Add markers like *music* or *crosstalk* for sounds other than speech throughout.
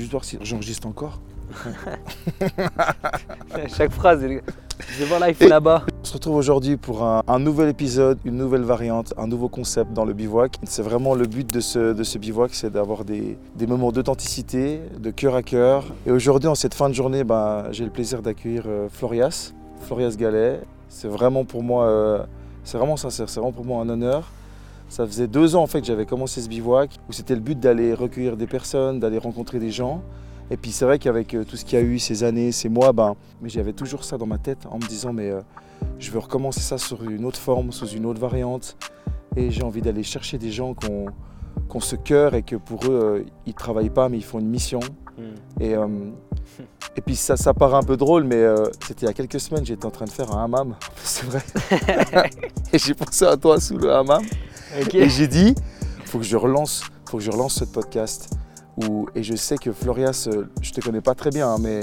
juste voir si j'enregistre encore. *laughs* Chaque phrase, je vais voir là, il faut là-bas. On se retrouve aujourd'hui pour un, nouvel épisode, une nouvelle variante, un nouveau concept dans le bivouac. C'est vraiment le but de ce, de ce bivouac, c'est d'avoir des, des, moments d'authenticité, de cœur à cœur. Et aujourd'hui, en cette fin de journée, ben, j'ai le plaisir d'accueillir euh, Florias, Florias Gallet. C'est vraiment pour moi, euh, c'est vraiment sincère, c'est vraiment pour moi un honneur. Ça faisait deux ans en fait que j'avais commencé ce bivouac, où c'était le but d'aller recueillir des personnes, d'aller rencontrer des gens. Et puis c'est vrai qu'avec euh, tout ce qu'il y a eu ces années, ces mois, ben, mais j'avais toujours ça dans ma tête en me disant mais euh, je veux recommencer ça sur une autre forme, sous une autre variante. Et j'ai envie d'aller chercher des gens qui ont, ce cœur et que pour eux, euh, ils ne travaillent pas mais ils font une mission. Hmm. Et, *laughs* et puis ça, ça paraît un peu drôle, mais c'était il y a quelques semaines, j'étais en train de faire un hammam, *laughs* c'est vrai. *laughs* et j'ai pensé à toi sous le hammam. Et j'ai dit, faut que je relance, faut que je relance ce podcast et je sais que Florias, je te connais pas très bien, hein, mais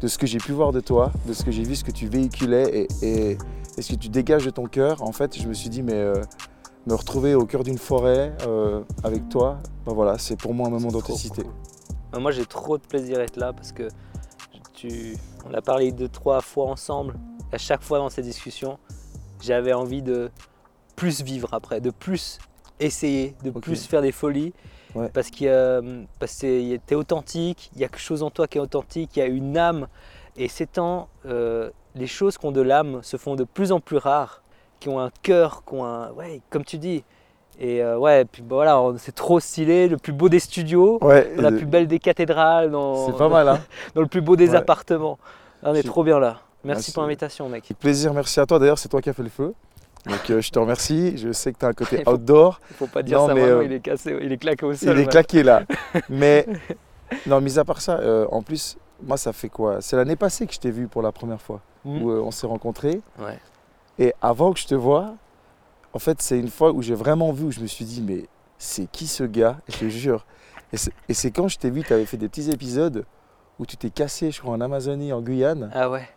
de ce que j'ai pu voir de toi, de ce que j'ai vu, ce que tu véhiculais et, ce que tu dégages de ton cœur, en fait, je me suis dit, mais euh, me retrouver au cœur d'une forêt euh, avec toi, ben voilà, c'est pour moi un moment d'authenticité. Moi, j'ai trop de plaisir à être là parce que tu, on a parlé deux, trois fois ensemble. À chaque fois dans ces discussions, j'avais envie de plus vivre après, de plus essayer, de plus faire des folies. Parce que tu es authentique, il y a quelque chose en toi qui est authentique, il y a une âme. Et ces temps, euh, les choses qui ont de l'âme se font de plus en plus rares, qui ont un cœur, qui ont un. Ouais, comme tu dis. Et euh, ouais, puis bah, voilà, c'est trop stylé, le plus beau des studios, la plus belle des cathédrales, dans, pas mal, hein. *laughs* dans le plus beau des appartements. on est trop bien là. Merci pour l'invitation, mec. Plaisir, merci à toi. D'ailleurs, c'est toi qui as fait le feu. Donc euh, je te remercie. Je sais que tu as un côté *laughs* outdoor. Il ne faut pas dire ça, mais, euh, il est cassé, il est claqué au sol. Il est claqué là. *laughs* mais non, mis à part ça, euh, en plus, moi ça fait quoi? C'est l'année passée que je t'ai vu pour la première fois, mmh. où on s'est rencontrés. Ouais. Et avant que je te vois, en fait, c'est une fois où j'ai vraiment vu, où je me suis dit, mais c'est qui ce gars? Je te jure. Et c'est quand je t'ai vu, tu avais fait des petits épisodes où tu t'es cassé, je crois, en Amazonie, en Guyane. Ah ouais.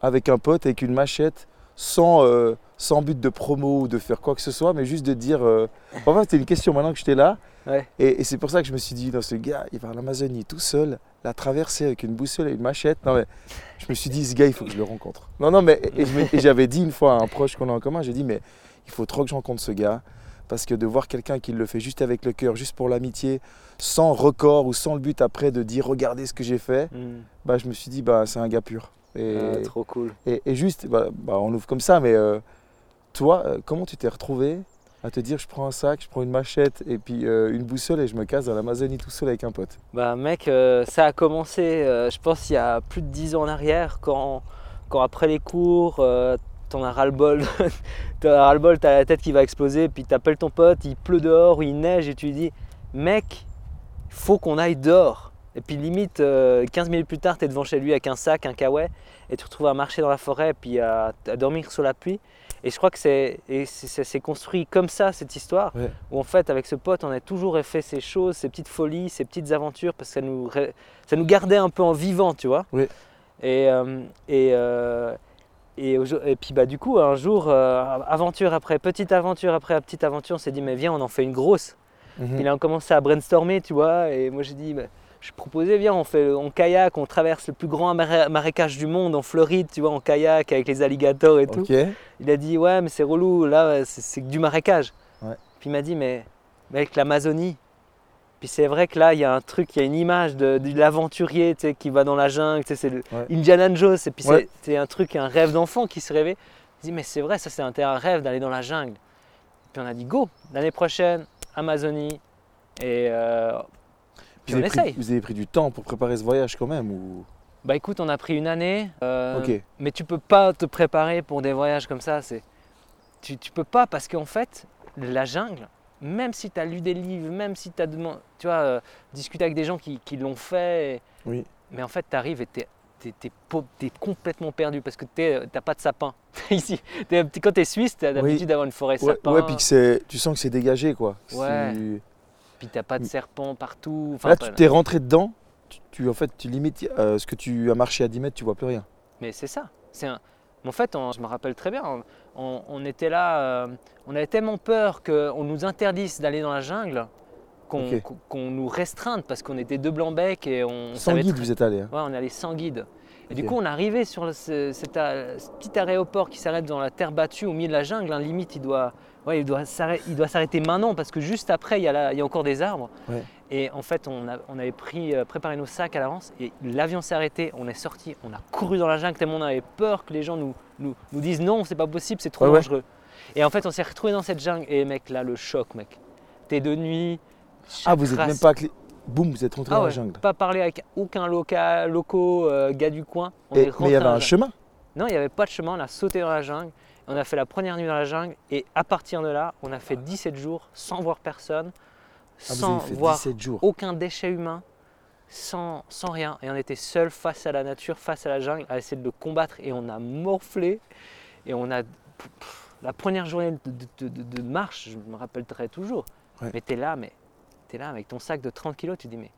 Avec un pote, avec une machette sans, euh, sans but de promo ou de faire quoi que ce soit, mais juste de dire. Euh... Enfin, c'était une question maintenant que j'étais là. Et, c'est pour ça que je me suis dit, non, ce gars, il va en Amazonie tout seul, la traverser avec une boussole et une machette. Non, mais je me suis dit, ce gars, il faut que je le rencontre. Non, non, mais et, j'avais dit une fois à un proche qu'on a en commun, j'ai dit, mais il faut trop que je rencontre ce gars. Parce que de voir quelqu'un qui le fait juste avec le cœur, juste pour l'amitié, sans record ou sans le but après de dire regardez ce que j'ai fait, hmm. bah, je me suis dit bah, c'est un gars pur. Et, ah, trop cool. Et, juste, bah, bah, on ouvre comme ça, mais euh, toi, euh, comment tu t'es retrouvé à te dire je prends un sac, je prends une machette et puis euh, une boussole et je me casse dans l'Amazonie tout seul avec un pote? Bah mec, ça a commencé, je pense, il y a plus de 10 ans en arrière, quand, quand après les cours, t'en as ras-le-bol, *laughs* t'as ras-le-bol, t'as la tête qui va exploser, puis t'appelles ton pote, il pleut dehors ou il neige et tu lui dis mec, il faut qu'on aille dehors. Et puis limite, 15 euh, minutes plus tard, tu es devant chez lui avec un sac, un kawaii, et tu te retrouves à marcher dans la forêt, puis à, dormir sous la pluie. Et je crois que c'est construit comme ça, cette histoire, où en fait, avec ce pote, on a toujours fait ces choses, ces petites folies, ces petites aventures, parce que ça nous, ça nous gardait un peu en vivant, tu vois. Et, euh, et, euh, et, et, puis bah, du coup, un jour, aventure après petite aventure après petite aventure, on s'est dit, mais viens, on en fait une grosse. Il a commencé à brainstormer, tu vois, et moi j'ai dit, bah, je proposais, viens, on fait en kayak, on traverse le plus grand marécage du monde en Floride, tu vois, en kayak avec les alligators et tout. Il a dit, ouais, mais c'est relou, là, c'est du marécage. Puis il m'a dit, mais, avec l'Amazonie. Puis c'est vrai que là, il y a un truc, il y a une image de, l'aventurier tu sais, qui va dans la jungle, tu sais, c'est Indiana Jones, et puis c'est un truc, un rêve d'enfant qui se rêvait. Il dit, mais c'est vrai, ça c'est un, un rêve d'aller dans la jungle. Puis on a dit, go, l'année prochaine, Amazonie. Et euh, vous avez, pris, vous avez pris du temps pour préparer ce voyage quand même ou... Bah écoute, on a pris une année, euh, mais tu peux pas te préparer pour des voyages comme ça. C'est, tu, tu peux pas parce qu'en fait, la jungle, même si tu as lu des livres, même si tu as tu vois, euh, discuté avec des gens qui, qui l'ont fait, oui. mais en fait, tu arrives et tu es, complètement perdu parce que tu n'as pas de sapin. *laughs* Ici, quand tu es suisse, tu as l'habitude d'avoir une forêt ouais, sapin. Ouais, puis que tu sens que c'est dégagé quoi. Ouais puis t'as pas de serpent partout. Là, tu t'es rentré dedans, tu, en fait, tu limites euh, ce que tu as marché à 10 mètres, tu vois plus rien. Mais c'est ça. C'est un... En fait, je me rappelle très bien, on, était là, euh, on avait tellement peur qu'on nous interdise d'aller dans la jungle qu'on Ok. qu'on- qu'on nous restreinte parce qu'on était deux blancs becs et on Sans guide, très- vous êtes allé. hein. Ouais, on allait sans guide. Et du coup, on arrivait sur le- ce, cet a- ce petit aéroport qui s'arrête dans la terre battue au milieu de la jungle. hein. Limite, il doit, ouais, il doit s'arrêter il doit s'arrêter maintenant parce que juste après, il y a, la- il y a encore des arbres. Ouais. Et en fait, on, a- on avait pris, euh, préparé nos sacs à l'avance et l'avion s'est arrêté. On est sorti, on a couru dans la jungle tellement on avait peur que les gens nous, nous, nous disent non, c'est pas possible, c'est trop Ouais, dangereux. Et en fait, on s'est retrouvé dans cette jungle et mec, là, le choc, mec. T'es de nuit. Ah, vous êtes chaque même pas. clé- Boum, vous êtes rentré ah dans la jungle. Pas parler avec aucun local, locaux, euh, gars du coin. On Et- est mais il y avait un jungle. chemin? Non, il n'y avait pas de chemin. On a sauté dans la jungle. On a fait la première nuit dans la jungle. Et à partir de là, on a fait 17 jours sans voir personne, Ah, sans voir 17 jours. aucun déchet humain, sans, sans rien. Et on était seuls face à la nature, face à la jungle, à essayer de le combattre. Et on a morflé. Et on a. pff, la première journée de, de- de- de marche, je me rappellerai toujours. Ouais. Mais t'es là, mais t'es là avec ton sac de 30 kilos, tu dis mais,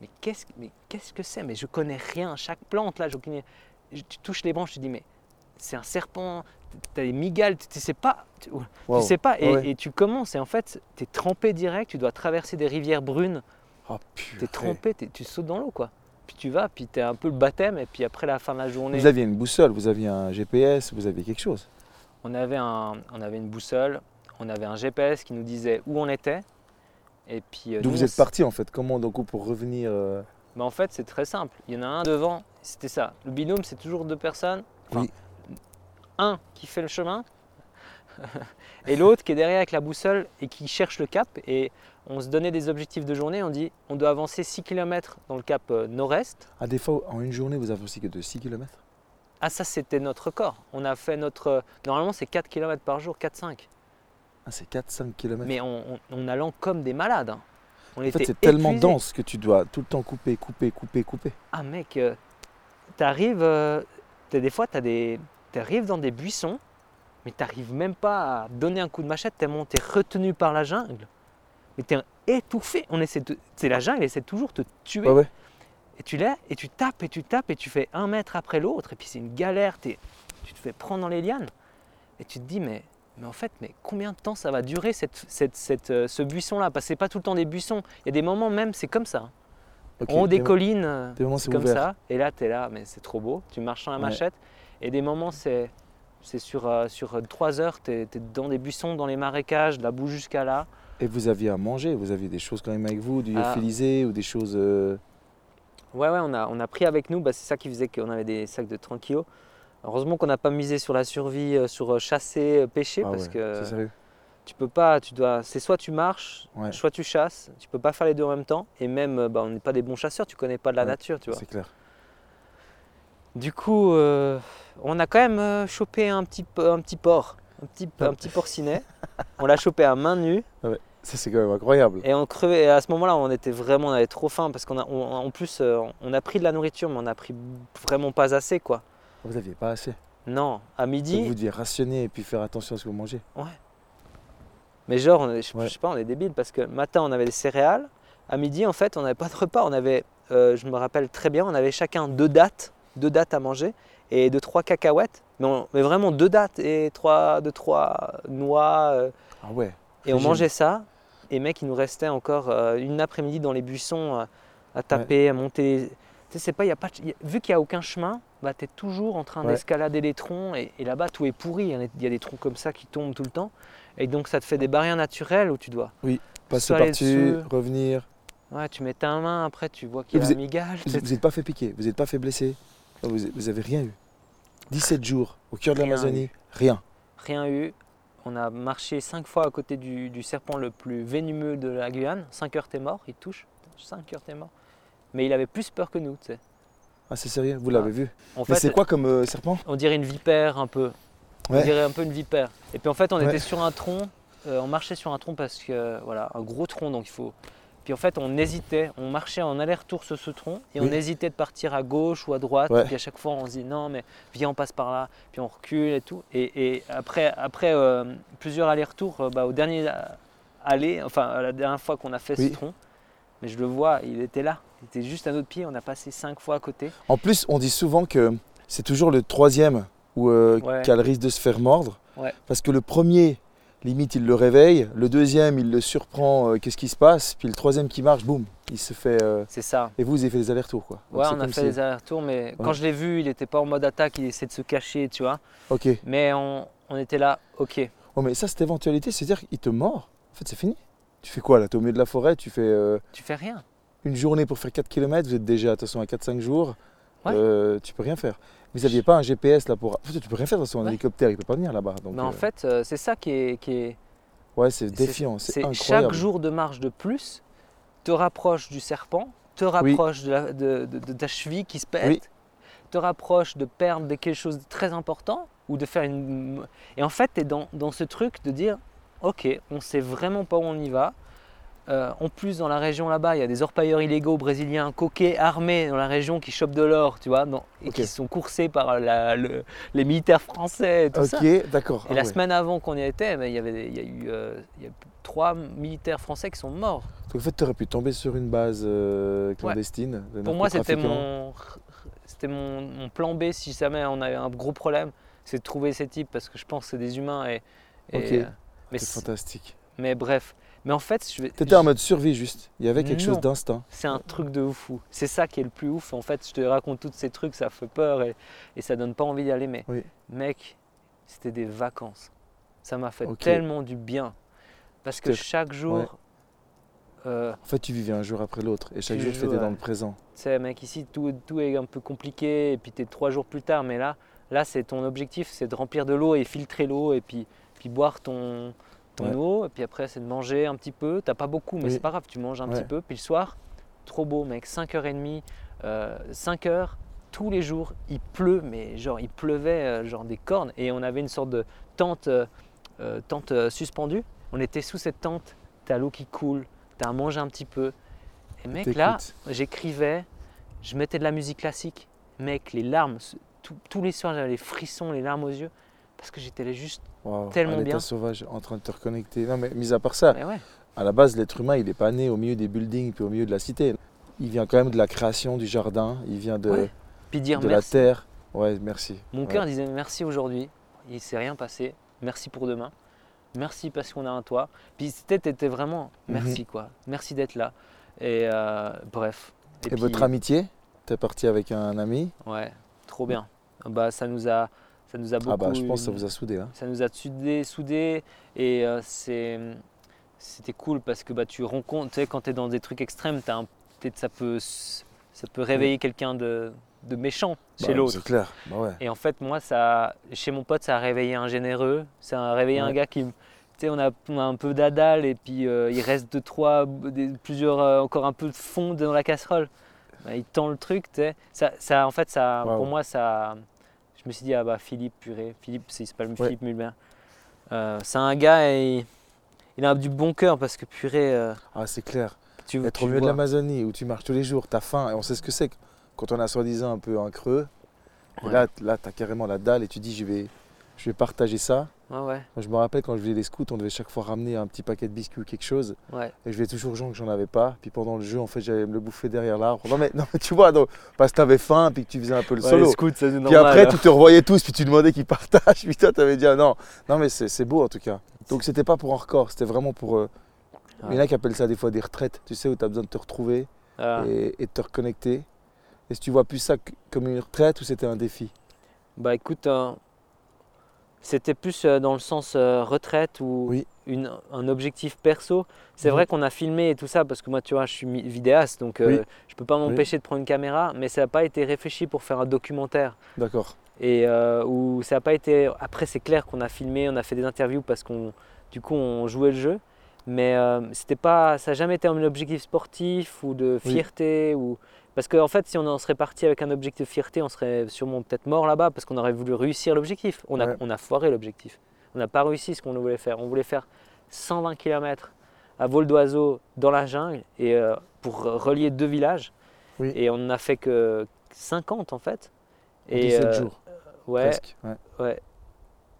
mais qu'est-ce mais qu'est-ce que c'est? Mais je connais rien. Chaque plante là, je connais- je- tu touches les branches, tu dis mais c'est un serpent. T'as des migales, tu, tu sais pas. Tu, Wow. tu sais pas. Et, Ouais. et tu commences et en fait, t'es trempé direct. Tu dois traverser des rivières brunes. Oh, T'es purée. trempé, tu sautes dans l'eau quoi. Puis tu vas, puis t'es un peu le baptême, et puis après la fin de la journée, Vous aviez une boussole, vous aviez un GPS, vous aviez quelque chose. on, avait un, on avait une boussole, on avait un GPS qui nous disait où on était. Et puis euh, D'où vous êtes parti en fait? Comment donc pour revenir euh, Bah, En fait, c'est très simple. Il y en a un devant, c'était ça. Le binôme, c'est toujours deux personnes. Enfin, Oui. Un qui fait le chemin, et l'autre qui est derrière avec la boussole et qui cherche le cap. Et on se donnait des objectifs de journée. On dit on doit avancer 6 km dans le cap euh, nord-est. Ah, des fois, en une journée, vous avancez que de 6 km Ah, ça, c'était notre record. On a fait notre. Normalement, c'est 4 km par jour, 4-5. Ah, c'est 4-5 km. Mais en allant comme des malades. hein. On en était fait, c'est tellement dense que tu dois tout le temps couper, couper, couper, couper. Ah, mec, euh, t'arrives. euh, t'as- des fois, tu des. T'arrives dans des buissons, mais t'arrives même pas à donner un coup de machette tellement t'es retenu par la jungle. Mais t'es étouffé. On essaie de. C'est la jungle, elle essaie toujours de te tuer. Ouais, ouais. Et tu l'es, et tu tapes, et tu tapes, et tu fais un mètre après l'autre, et puis c'est une galère, t'es- tu te fais prendre dans les lianes. Et tu te dis, mais, mais en fait, mais combien de temps ça va durer cette, cette, cette, euh, ce buisson-là? Parce que c'est pas tout le temps des buissons. Il y a des moments même, c'est comme ça. Ok, en haut des des- collines, des moments, c'est comme ouvert. ça. Et là, tu es là, mais c'est trop beau. Tu marches sans la Ouais. machette. Et des moments, c'est c'est sur, euh, sur euh, trois heures, tu es, dans des buissons, dans les marécages, de la boue jusqu'à là. Et vous aviez à manger, vous aviez des choses quand même avec vous, du Ah. lyophilisé ou des choses. euh, Ouais, ouais, on a, on a pris avec nous, bah, c'est ça qui faisait qu'on avait des sacs de 30 kilos. Heureusement qu'on n'a pas misé sur la survie, euh, sur chasser, pêcher, ah parce ouais, que sérieux. tu peux pas, tu dois, c'est soit tu marches, Ouais. soit tu chasses, tu peux pas faire les deux en même temps, et même, bah, on n'est pas des bons chasseurs, tu connais pas de la Ouais, nature, tu vois. C'est clair. Du coup, euh, on a quand même euh, chopé un petit, un petit porc, un petit, Ah. un petit porcinet. on l'a chopé à main nue Ça, c'est quand même incroyable. et on crevait. Et à ce moment-là, on était vraiment, on avait trop faim parce qu'on a, on- en plus, euh, on a pris de la nourriture, mais on a pris vraiment pas assez, quoi. Vous n'aviez pas assez. Non, à Donc midi, vous deviez rationner et puis faire attention à ce que vous mangez. mais genre, on est- je, Ouais. je sais pas, on est débile parce que matin, on avait des céréales. À midi, en fait, on n'avait pas de repas. On avait, euh, je me rappelle très bien, on avait chacun deux dattes, deux dattes à manger et deux trois cacahuètes. Mais, on- mais vraiment deux dattes et trois, deux trois noix. euh, Ah ouais. Et on mangeait ça. Et mec, il nous restait encore euh, une après-midi dans les buissons euh, à taper, à monter. Tu sais, c'est pas, y a pas, de- y a- vu qu'il n'y a aucun chemin, bah, tu es toujours en train Ouais. d'escalader les troncs. Et, et là-bas, tout est pourri. Il y a- des troncs comme ça qui tombent tout le temps. Et donc, ça te fait des barrières naturelles où tu dois. Passer soit aller par-dessus, dessus. revenir. Ouais, tu mets ta main, après, tu vois qu'il y a vous migale. Vous n'êtes pas fait piquer, vous n'êtes pas fait blesser. Vous, vous avez rien eu. 17 jours au cœur de l'Amazonie, rien. Rien eu. On a marché cinq fois à côté du, du serpent le plus venimeux de la Guyane. 5 heures, t'es mort. Il touche. 5 heures, t'es mort. Mais il avait plus peur que nous, tu sais. Ah, c'est sérieux, vous l'avez vu. En Mais fait, c'est quoi comme euh, serpent? on dirait une vipère un peu. On dirait un peu une vipère. Et puis en fait, on Ouais. était sur un tronc. euh, on marchait sur un tronc parce que voilà, un gros tronc, donc il faut. Puis en fait, on hésitait. On marchait en aller-retour sur ce tronc et on Oui. hésitait de partir à gauche ou à droite. Ouais. Puis à chaque fois, on se dit non, mais viens, on passe par là. Puis on recule et tout. Et, et après, après euh, plusieurs allers-retours, euh, bah, au dernier aller, enfin à la dernière fois qu'on a fait Oui. ce tronc, mais je le vois, il était là. Il était juste à notre pied. On a passé cinq fois à côté. En plus, on dit souvent que c'est toujours le troisième où, euh, Ouais. qui a le risque de se faire mordre. Ouais. Parce que le premier, limite il le réveille, le deuxième il le surprend, euh, qu'est-ce qui se passe, puis le troisième qui marche, boum, il se fait. euh, C'est ça. Et vous, vous avez fait des allers-retours quoi. Donc Ouais, on a fait des allers-retours, mais quand je l'ai vu, il n'était pas en mode attaque, il essayait de se cacher, tu vois. Ok. Mais on, on était là, ok. Oh, mais ça, cette éventualité, c'est-à-dire qu'il te mord? En fait, c'est fini. Tu fais quoi là? T'es au milieu de la forêt, tu fais euh, Tu fais rien. une journée pour faire 4 km, vous êtes déjà attention à 4-5 jours, Ouais. tu peux rien faire. Vous n'aviez pas un GPS là pour. En fait, tu peux rien faire dans un Ouais. hélicoptère, il peut pas venir là-bas. Donc, mais en euh, fait, euh, c'est ça qui est, qui est, ouais, c'est défiant, c'est incroyable. chaque jour de marche de plus te rapproche du serpent, te rapproche de, la- de- de- de ta cheville qui se pète, Oui. te rapproche de perdre de quelque chose de très important ou de faire une. Et en fait, tu es dans, dans ce truc de dire ok, on sait vraiment pas où on y va. Euh, en plus, dans la région là-bas, il y a des orpailleurs illégaux brésiliens, coquets, armés dans la région qui chopent de l'or, tu vois, dans- et qui sont coursés par la- le- les militaires français et tout ça. Ok, d'accord. Et Ah la ouais. semaine avant qu'on y était, ben, il y avait, il y a eu euh, il y a trois militaires français qui sont morts. Donc en fait, tu aurais pu tomber sur une base euh, clandestine. de Pour moi, c'était mon, c'était mon, mon plan B si jamais on avait un gros problème, c'est de trouver ces types parce que je pense que c'est des humains et. et, Ok. mais, c'est- fantastique. mais bref, mais en fait, je vais. Tu étais en mode survie juste. Il y avait quelque Non. chose d'instinct. C'est un truc de fou. C'est ça qui est le plus ouf. En fait, je te raconte tous ces trucs, ça fait peur et, et ça donne pas envie d'y aller. Mais Oui. mec, c'était des vacances. Ça m'a fait tellement du bien. Parce que chaque jour, ouais. euh, En fait, tu vivais un jour après l'autre. Et chaque jour, tu étais dans le présent. tu sais, mec, ici, tout, tout est un peu compliqué et puis tu es trois jours plus tard. Mais là, là c'est ton objectif, c'est de remplir de l'eau et filtrer l'eau et puis, puis boire ton, ton Ouais. eau. Et puis après, c'est de manger un petit peu. T'as pas beaucoup, mais Oui. c'est pas grave, tu manges un Ouais. petit peu. Puis le soir, trop beau, mec, 5h30, euh, 5h. Tous les jours, il pleut, mais genre il pleuvait euh, genre des cornes et on avait une sorte de tente, euh, euh, tente suspendue. On était sous cette tente, t'as l'eau qui coule, t'as à manger un petit peu. Et mec, là, j'écrivais, je mettais de la musique classique. Mec, les larmes, tout- tous les soirs j'avais les frissons, les larmes aux yeux, parce que j'étais là juste. Waouh, tellement à bien. sauvage, en train de te reconnecter. Non, mais mis à part ça, ouais, à la base, l'être humain, il n'est pas né au milieu des buildings puis au milieu de la cité. Il vient quand même de la création du jardin. Il vient de, Ouais. puis dire de merci. la terre. Ouais, merci. Mon Ouais. cœur disait merci aujourd'hui, il s'est rien passé, merci pour demain, merci parce qu'on a un toit. Puis c'était vraiment Mhm. merci quoi, merci d'être là. Et euh, bref. Et, puis, votre amitié? T'es parti avec un ami? Ouais, trop bien. Bah ça nous a, ça nous a beaucoup. Ah bah, je pense que ça vous a soudé. Hein. ça nous a soudés, soudés et euh, c'est, c'était cool parce que bah, tu rencontres, tu sais, quand tu es dans des trucs extrêmes, un- ça peut, ça peut réveiller quelqu'un de, de méchant chez Bah, l'autre. C'est clair. Bah ouais. Et en fait, moi, ça, chez mon pote, ça a réveillé un généreux, ça a réveillé un gars qui, tu sais, on a, on a un peu d'adal et puis euh, il reste deux, trois, des- plusieurs, euh, encore un peu de fond dans la casserole. Bah, il tend le truc, tu sais. Ça, ça, en fait, ça, pour moi, ça, je me suis dit, ah bah Philippe, purée, Philippe, c'est il s'appelle Ouais. Philippe Mulbert. Euh, c'est un gars et il a du bon cœur parce que purée, euh, Ah, c'est clair. tu, Être tu au milieu de l'Amazonie où tu marches tous les jours, t'as faim et on sait ce que c'est quand on a soi-disant un peu un creux. Et là, là, t'as carrément la dalle et tu dis, je vais, je vais partager ça. Ouais, ouais, Moi, je me rappelle quand je faisais les scouts, on devait chaque fois ramener un petit paquet de biscuits ou quelque chose. ouais. Et je vais toujours aux gens que j'en avais pas. Puis pendant le jeu, en fait, j'allais me le bouffer derrière l'arbre. Non mais, non, mais tu vois, donc, parce que t'avais faim, puis que tu faisais un peu le Ouais, solo. les scouts, c'est Puis normal. après, tu te revoyais tous, puis tu demandais qu'ils partagent. *laughs* Puis toi, t'avais dit, ah non. Non, mais c'est c'est beau en tout cas. Donc c'était pas pour un record, c'était vraiment pour. euh, Il y en a qui appellent ça des fois des retraites, tu sais, où tu as besoin de te retrouver Ah. et, et de te reconnecter. Est-ce que tu vois plus ça comme une retraite ou c'était un défi? Bah écoute, euh, c'était plus euh, dans le sens euh, retraite ou Oui. une- un objectif perso. C'est vrai qu'on a filmé et tout ça parce que moi, tu vois, je suis vidéaste, donc euh, Oui. je peux pas m'empêcher de prendre une caméra, mais ça n'a pas été réfléchi pour faire un documentaire. D'accord. Et euh, où ça n'a pas été. Après, c'est clair qu'on a filmé, on a fait des interviews parce qu'on, du coup, on jouait le jeu. Mais euh, c'était pas, ça n'a jamais été un objectif sportif ou de fierté. Ou... Parce qu'en fait, si on en serait parti avec un objectif fierté, on serait sûrement peut-être mort là-bas parce qu'on aurait voulu réussir l'objectif. On a, Ouais. on a foiré l'objectif. On n'a pas réussi ce qu'on voulait faire. On voulait faire 120 km à vol d'oiseau dans la jungle et, euh, pour relier deux villages. Oui. Et on n'a fait que 50 en fait. En Et 17 euh, jours, ouais, presque. ouais. Ouais.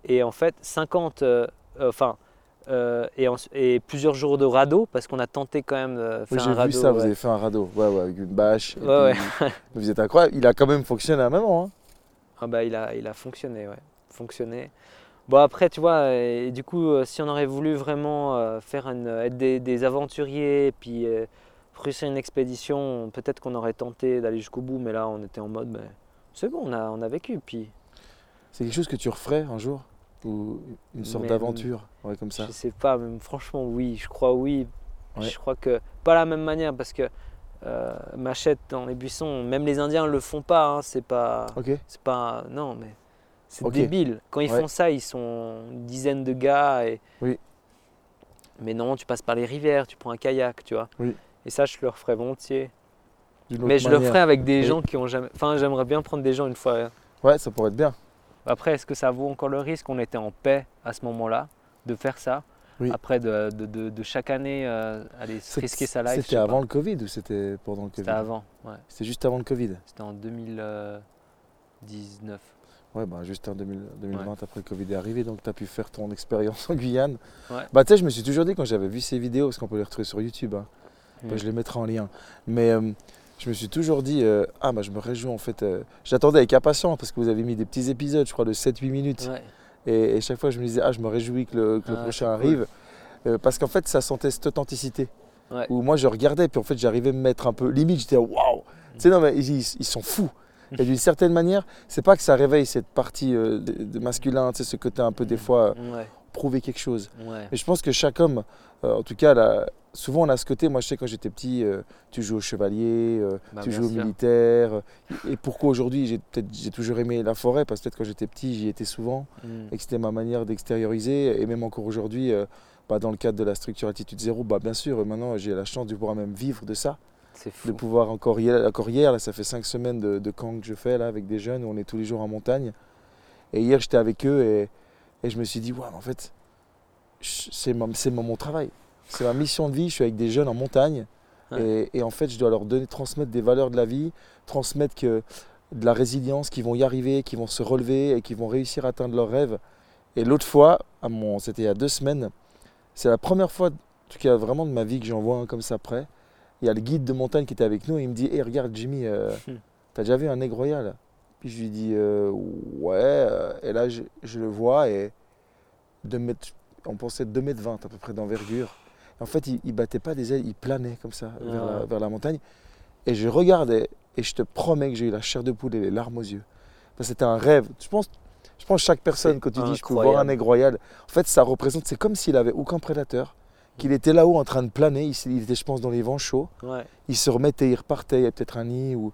Et en fait, 50, euh, euh, enfin, euh, et, en- et plusieurs jours de radeau, parce qu'on a tenté quand même de Oui, faire j'ai un radeau. vu ça, vous avez fait un radeau, ouais, ouais, avec une bâche. et Ouais, puis- Mais Vous êtes incroyable, il a quand même fonctionné à un moment. hein. Ah bah, il, a, il a fonctionné, ouais. Fonctionné. Bon après tu vois, et du coup euh, si on aurait voulu vraiment euh, faire une- être des, des aventuriers et puis euh, réussir une expédition, peut-être qu'on aurait tenté d'aller jusqu'au bout, mais là on était en mode ben, c'est bon, on a, on a vécu. Puis C'est quelque chose que tu referais un jour? Ou une sorte d'aventure ouais, comme ça je sais pas, même franchement oui, je crois oui. Ouais. Je crois que pas la même manière parce que euh, machette dans les buissons, même les Indiens le font pas, hein, c'est pas. Ok. C'est pas. Non, mais c'est débile. Quand ils Ouais. font ça, ils sont une dizaine de gars. Et... Oui. Mais non, tu passes par les rivières, tu prends un kayak, tu vois. Oui. Et ça, je le referais volontiers. Mais je le manière. ferais avec des Oui. gens qui ont jamais. Enfin, j'aimerais bien prendre des gens une fois. hein. Ouais, ça pourrait être bien. Après, est-ce que ça vaut encore le risque On était en paix à ce moment-là de faire ça. Oui. Après, de, de- de- de chaque année, euh, aller se risquer sa life. C'était pas. avant le Covid ou c'était pendant le Covid C'était avant, ouais. C'était juste avant le Covid. C'était en 2019. Ouais, bah, juste en 2000 2020, Ouais. après le Covid est arrivé, donc tu as pu faire ton expérience en Guyane. Ouais. Bah, tu sais, je me suis toujours dit quand j'avais vu ces vidéos, parce qu'on peut les retrouver sur YouTube, hein, bah, Mm. je les mettrai en lien. Mais euh, je me suis toujours dit, euh, ah, bah, je me réjouis en fait. euh, J'attendais avec impatience parce que vous avez mis des petits épisodes, je crois, de 7-8 minutes. Ouais. Et, et chaque fois, je me disais, ah, je me réjouis que le, que le Ah, prochain cool. arrive. Euh, parce qu'en fait, ça sentait cette authenticité. Ouais. Où moi, je regardais, puis en fait, j'arrivais à me mettre un peu. Limite, j'étais, waouh Tu sais, non, mais ils, ils- ils sont fous. Et d'une certaine manière, c'est pas que ça réveille cette partie euh, de, de masculin, tu sais, ce côté un peu des fois euh, Ouais, prouver quelque chose. ouais. Et je pense que chaque homme, euh, en tout cas, là, souvent on a ce côté. Moi, je sais quand j'étais petit, euh, tu joues au chevalier, euh, Bah, tu joues au militaire. et pourquoi aujourd'hui, j'ai peut-être j'ai toujours aimé la forêt parce que peut-être quand j'étais petit, j'y étais souvent Mm. et que c'était ma manière d'extérioriser. Et même encore aujourd'hui, bah, dans le cadre de la structure Attitude Zéro, bah, bien sûr, maintenant j'ai la chance de pouvoir même vivre de ça C'est de fou. pouvoir encore hier, encore hier là, ça fait cinq semaines de, de camp que je fais là avec des jeunes où on est tous les jours en montagne. Et hier j'étais avec eux et, et je me suis dit, ouais, mais en fait, c'est mon, travail. C'est ma mission de vie. Je suis avec des jeunes en montagne Ouais. et, et en fait, je dois leur donner, transmettre des valeurs de la vie, transmettre que, de la résilience, qu'ils vont y arriver, qu'ils vont se relever et qu'ils vont réussir à atteindre leurs rêves. Et l'autre fois, c'était il y a deux semaines, c'est la première fois, en tout cas vraiment de ma vie, que j'en vois un comme ça près. Il y a le guide de montagne qui était avec nous et il me dit Hé, regarde, Jimmy, euh, *laughs* t'as déjà vu un aigle royal? Puis je lui dis Euh, Ouais. euh, Et là, je, je le vois et deux mètres, on pensait 2 mètres 20 à peu près d'envergure. En fait, il, il battait pas des ailes, il planait comme ça vers, la, Ah. vers la montagne. Et je regardais et je te promets que j'ai eu la chair de poule et les larmes aux yeux. C'était un rêve. Je pense, je pense que chaque personne, quand tu dis je peux voir un aigle royal, en fait, ça représente, c'est comme s'il avait aucun prédateur, qu'il était là-haut en train de planer. Il, était, je pense, dans les vents chauds. Ouais. Il se remettait, il repartait, il y avait peut-être un nid. Ou...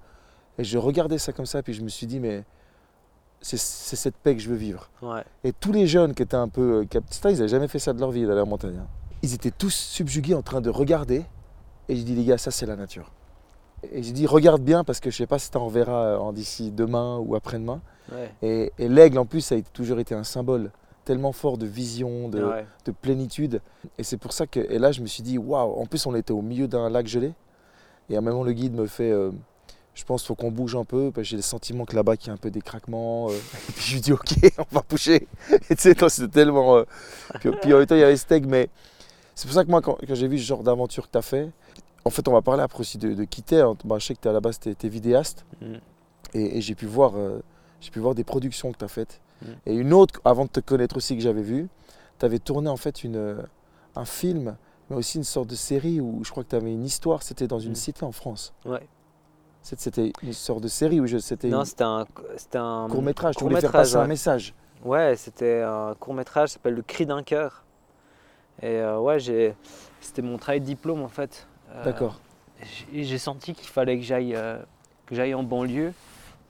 Et je regardais ça comme ça, puis je me suis dit, mais c'est cette paix que je veux vivre. Ouais. Et tous les jeunes qui étaient un peu. euh, ça, ils n'avaient jamais fait ça de leur vie, d'aller en montagne. hein. Ils étaient tous subjugués en train de regarder. Et je dis, les gars, ça, c'est la nature. Et je dis, regarde bien, parce que je sais pas si tu en verras euh, en d'ici demain ou après-demain. Ouais. Et, et l'aigle, en plus, ça a toujours été un symbole tellement fort de vision, de, Ouais. de plénitude. Et c'est pour ça que. Et là, je me suis dit, waouh, en plus, on était au milieu d'un lac gelé. Et à un moment, le guide me fait. euh, je pense qu'il faut qu'on bouge un peu, parce que j'ai le sentiment que là-bas, qu'il y a un peu des craquements. euh. *laughs* Et puis je lui dis, ok, *laughs* on va bouger. Et tu sais, c'était tellement. euh, Puis, puis en même temps, il y avait Steg, mais c'est pour ça que moi, quand, quand j'ai vu ce genre d'aventure que tu as fait, en fait, on va parler après aussi de, de qui t'es. hein. Bah, je sais que t'es à la base, tu es, vidéaste. Mm. Et, et j'ai pu voir, euh, pu voir des productions que tu as faites. Mm. Et une autre, avant de te connaître aussi, que j'avais vue, tu avais tourné en fait une, euh, un film, mais aussi une sorte de série où je crois que tu avais une histoire. C'était dans une Mm. cité en France. Ouais. C'était une sorte de série où je- c'était Non, un c'était un, c'était un court métrage. Tu voulais faire passer un ouais. message. Ouais, c'était un court métrage, s'appelle Le Cri d'un cœur. Et euh, ouais, j'ai, c'était mon travail de diplôme en fait. Euh, D'accord. j'ai- J'ai senti qu'il fallait que j'aille, euh, que j'aille en banlieue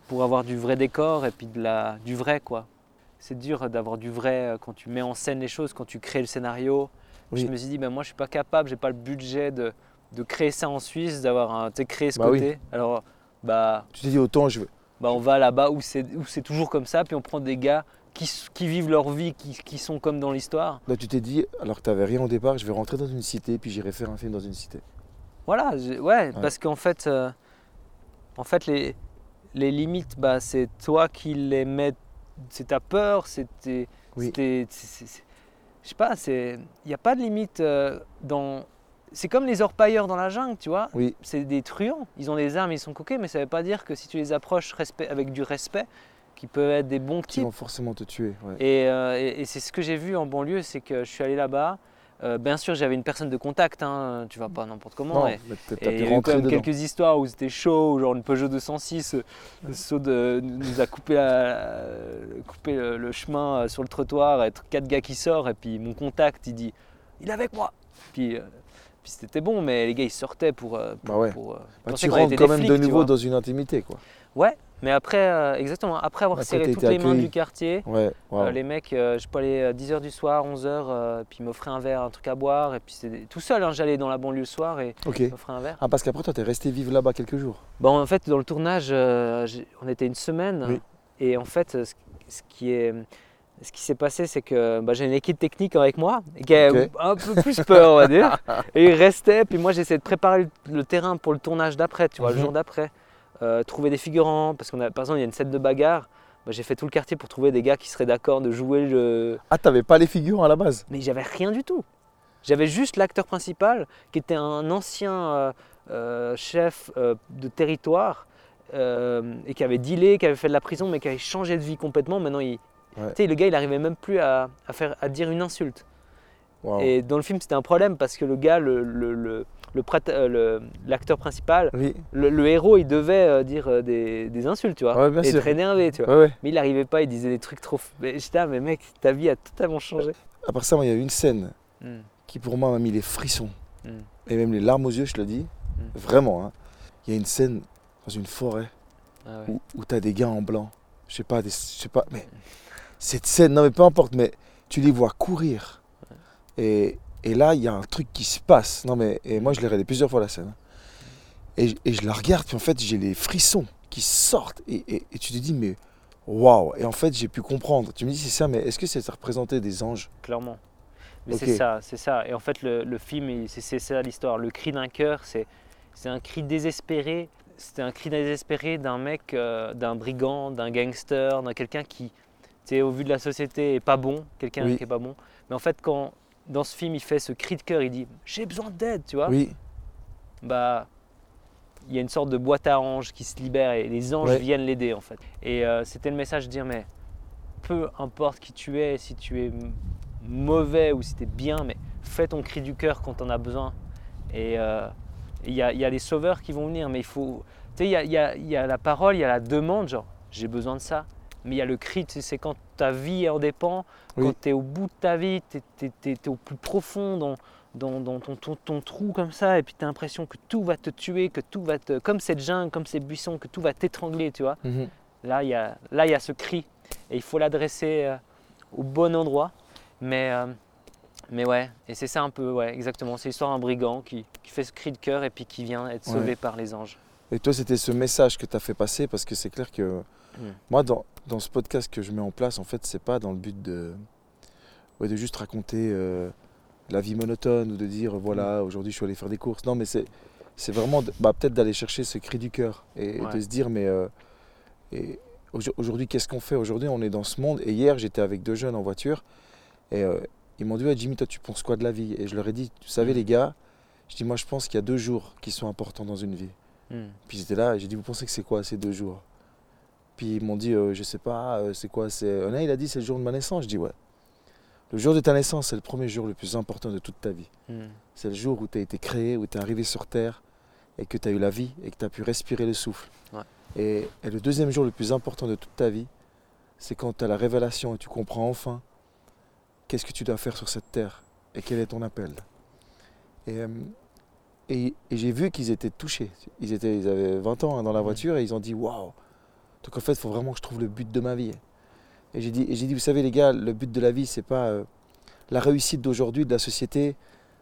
pour avoir du vrai décor et puis de la, du vrai quoi. C'est dur d'avoir du vrai euh, quand tu mets en scène les choses, quand tu crées le scénario. Oui. Je me suis dit, ben moi je suis pas capable, j'ai pas le budget de, de créer ça en Suisse, d'avoir un, créer ce Bah oui. côté. Alors, bah, Tu t'es dit autant je veux. bah, on va là-bas où c'est où c'est toujours comme ça, puis on prend des gars qui, qui vivent leur vie, qui, qui sont comme dans l'histoire. Là, tu t'es dit, alors que tu n'avais rien au départ, je vais rentrer dans une cité, puis j'irai faire un film dans une cité. Voilà, ouais, parce qu'en fait, euh, en fait les, les limites, bah, c'est toi qui les mets, c'est ta peur, c'est tes- Oui. je sais pas, c'est, il n'y a pas de limite euh, dans, c'est comme les orpailleurs dans la jungle, tu vois. Oui. C'est des truands, ils ont des armes, ils sont coquets, mais ça ne veut pas dire que si tu les approches respect, avec du respect, qui peuvent être des bons types. vont forcément te tuer. ouais. Et, euh, et- et c'est ce que j'ai vu en banlieue, c'est que je suis allé là-bas. Euh, bien sûr, j'avais une personne de contact, hein, tu vas pas n'importe comment. Non, et- il y a eu quand rentrer même dedans. quelques histoires où c'était chaud, genre une Peugeot 206 euh, de- nous a coupé, coupé le, le chemin euh, sur le trottoir, être quatre gars qui sortent, et puis mon contact il dit Il est avec moi Puis, euh, puis c'était bon, mais les gars ils sortaient pour. euh, pour, Bah ouais. pour, euh, Bah, tu rentres quand même de flics, nouveau dans une intimité. Quoi. Ouais, mais après, euh, exactement, après avoir Après, serré toutes les mains du quartier. Ouais. Euh, les mecs, euh, je peux aller à 10h du soir, 11h, puis ils m'offraient un verre, un truc à boire. Et puis c'était tout seul, hein, j'allais dans la banlieue le soir et Ok. ils m'offraient un verre. Ah, parce qu'après, toi, t'es resté vivre là-bas quelques jours. Bon, en fait, dans le tournage, on était une semaine. Oui. Et en fait, ce, ce qui est. Ce qui s'est passé, c'est que bah, j'ai une équipe technique avec moi qui a un peu plus peur, on va dire. *laughs* Et ils restaient, puis moi j'essayais de préparer le, terrain pour le tournage d'après, tu vois, le Mhm. jour d'après. Euh, trouver des figurants, parce qu'on a, par exemple, il y a une scène de bagarre. Bah, j'ai fait tout le quartier pour trouver des gars qui seraient d'accord de jouer le, Ah, t'avais pas les figures à la base? Mais j'avais rien du tout. J'avais juste l'acteur principal qui était un ancien euh, euh, chef de territoire euh, et qui avait dealé, qui avait fait de la prison, mais qui avait changé de vie complètement. Maintenant, il, Ouais. tu sais, le gars, il arrivait même plus à, à faire, à dire une insulte. Et dans le film, c'était un problème parce que le gars, le, le- le- euh, l'acteur principal, Oui, le, le héros, il devait euh, dire euh, des, des insultes, tu vois, Ouais, et sûr. être énervé, tu vois. ouais, ouais. Mais il n'arrivait pas, il disait des trucs trop. j'étais là, mais mec, ta vie a totalement changé. Après ça, il y a une scène Hmm. qui, pour moi, m'a mis les frissons. Mm. Et même les larmes aux yeux, je te le dis. Mm. Vraiment. hein. Il y a une scène dans une forêt Ah où, où tu as des gars en blanc. Je sais pas, des, je sais pas, mais *laughs* cette scène, non mais peu importe, mais tu les vois courir. Et, et là, il y a un truc qui se passe. Non mais, et moi, je l'ai regardé plusieurs fois la scène. Et, je- et je la regarde, puis en fait, j'ai les frissons qui sortent. Et, et- tu te dis, mais waouh. Et en fait, j'ai pu comprendre. Tu me dis, c'est ça, mais est-ce que c'est représenter des anges? Clairement. Mais c'est ça, c'est ça. Et en fait, le, le film, il- c'est ça l'histoire. Le cri d'un cœur, c'est un cri désespéré. C'était un cri désespéré d'un mec, euh, d'un brigand, d'un gangster, d'un quelqu'un qui, sais, au vu de la société, est pas bon, quelqu'un Oui. qui est pas bon. Mais en fait, quand dans ce film, il fait ce cri de cœur, il dit j'ai besoin d'aide, tu vois. Oui, Bah, il y a une sorte de boîte à anges qui se libère et les anges Ouais. viennent l'aider en fait. Et euh, c'était le message de dire mais peu importe qui tu es, si tu es mauvais ou si tu es bien, mais fais ton cri du cœur quand on a besoin. Et euh, il y, a, y a les sauveurs qui vont venir, mais il faut. Tu sais, il y a, il y a- il y a la parole, il y a la demande, genre j'ai besoin de ça. Mais il y a le cri, c'est quand ta vie en dépend, Oui. quand tu es au bout de ta vie, tu es, au plus profond dans, dans, dans ton, ton, ton trou comme ça, et puis tu as l'impression que tout va te tuer, que tout va te. Comme cette jungle, comme ces buissons, que tout va t'étrangler, tu vois. Mhm. Là, il y a, là, il y a ce cri, et il faut l'adresser euh, au bon endroit. Mais, euh, mais ouais, et c'est ça un peu, ouais, exactement. C'est l'histoire d'un brigand qui, qui fait ce cri de cœur et puis qui vient être sauvé Ouais. par les anges. Et toi, c'était ce message que tu as fait passer parce que c'est clair que Mm. moi, dans, dans ce podcast que je mets en place, en fait, c'est pas dans le but de, ouais, de juste raconter euh, la vie monotone ou de dire voilà, aujourd'hui je suis allé faire des courses. Non, mais c'est, c'est vraiment bah, peut-être d'aller chercher ce cri du cœur et, de se dire mais euh, et aujo- aujourd'hui, qu'est-ce qu'on fait? Aujourd'hui, on est dans ce monde. Et hier, j'étais avec deux jeunes en voiture et euh, ils m'ont dit ouais, Jimmy, toi, tu penses quoi de la vie? Et je leur ai dit vous savez, Mm. les gars, je dis moi, je pense qu'il y a deux jours qui sont importants dans une vie. Puis j'étais là et j'ai dit, vous pensez que c'est quoi ces deux jours? Puis ils m'ont dit, euh, je sais pas, euh, c'est quoi c'est... Euh, non, il a dit, c'est le jour de ma naissance. Je dis, ouais. Le jour de ta naissance, c'est le premier jour le plus important de toute ta vie. Hmm. C'est le jour où tu as été créé, où tu es arrivé sur Terre et que tu as eu la vie et que tu as pu respirer le souffle. Ouais. Et, et le deuxième jour le plus important de toute ta vie, c'est quand tu as la révélation et tu comprends enfin qu'est-ce que tu dois faire sur cette Terre et quel est ton appel. Et, euh, et, et j'ai vu qu'ils étaient touchés. Ils, étaient, ils avaient 20 ans hein, dans la Mhm. voiture et ils ont dit Waouh Donc en fait, il faut vraiment que je trouve le but de ma vie. Et j'ai dit, dit Vous savez, les gars, le but de la vie, c'est pas euh, la réussite d'aujourd'hui, de la société.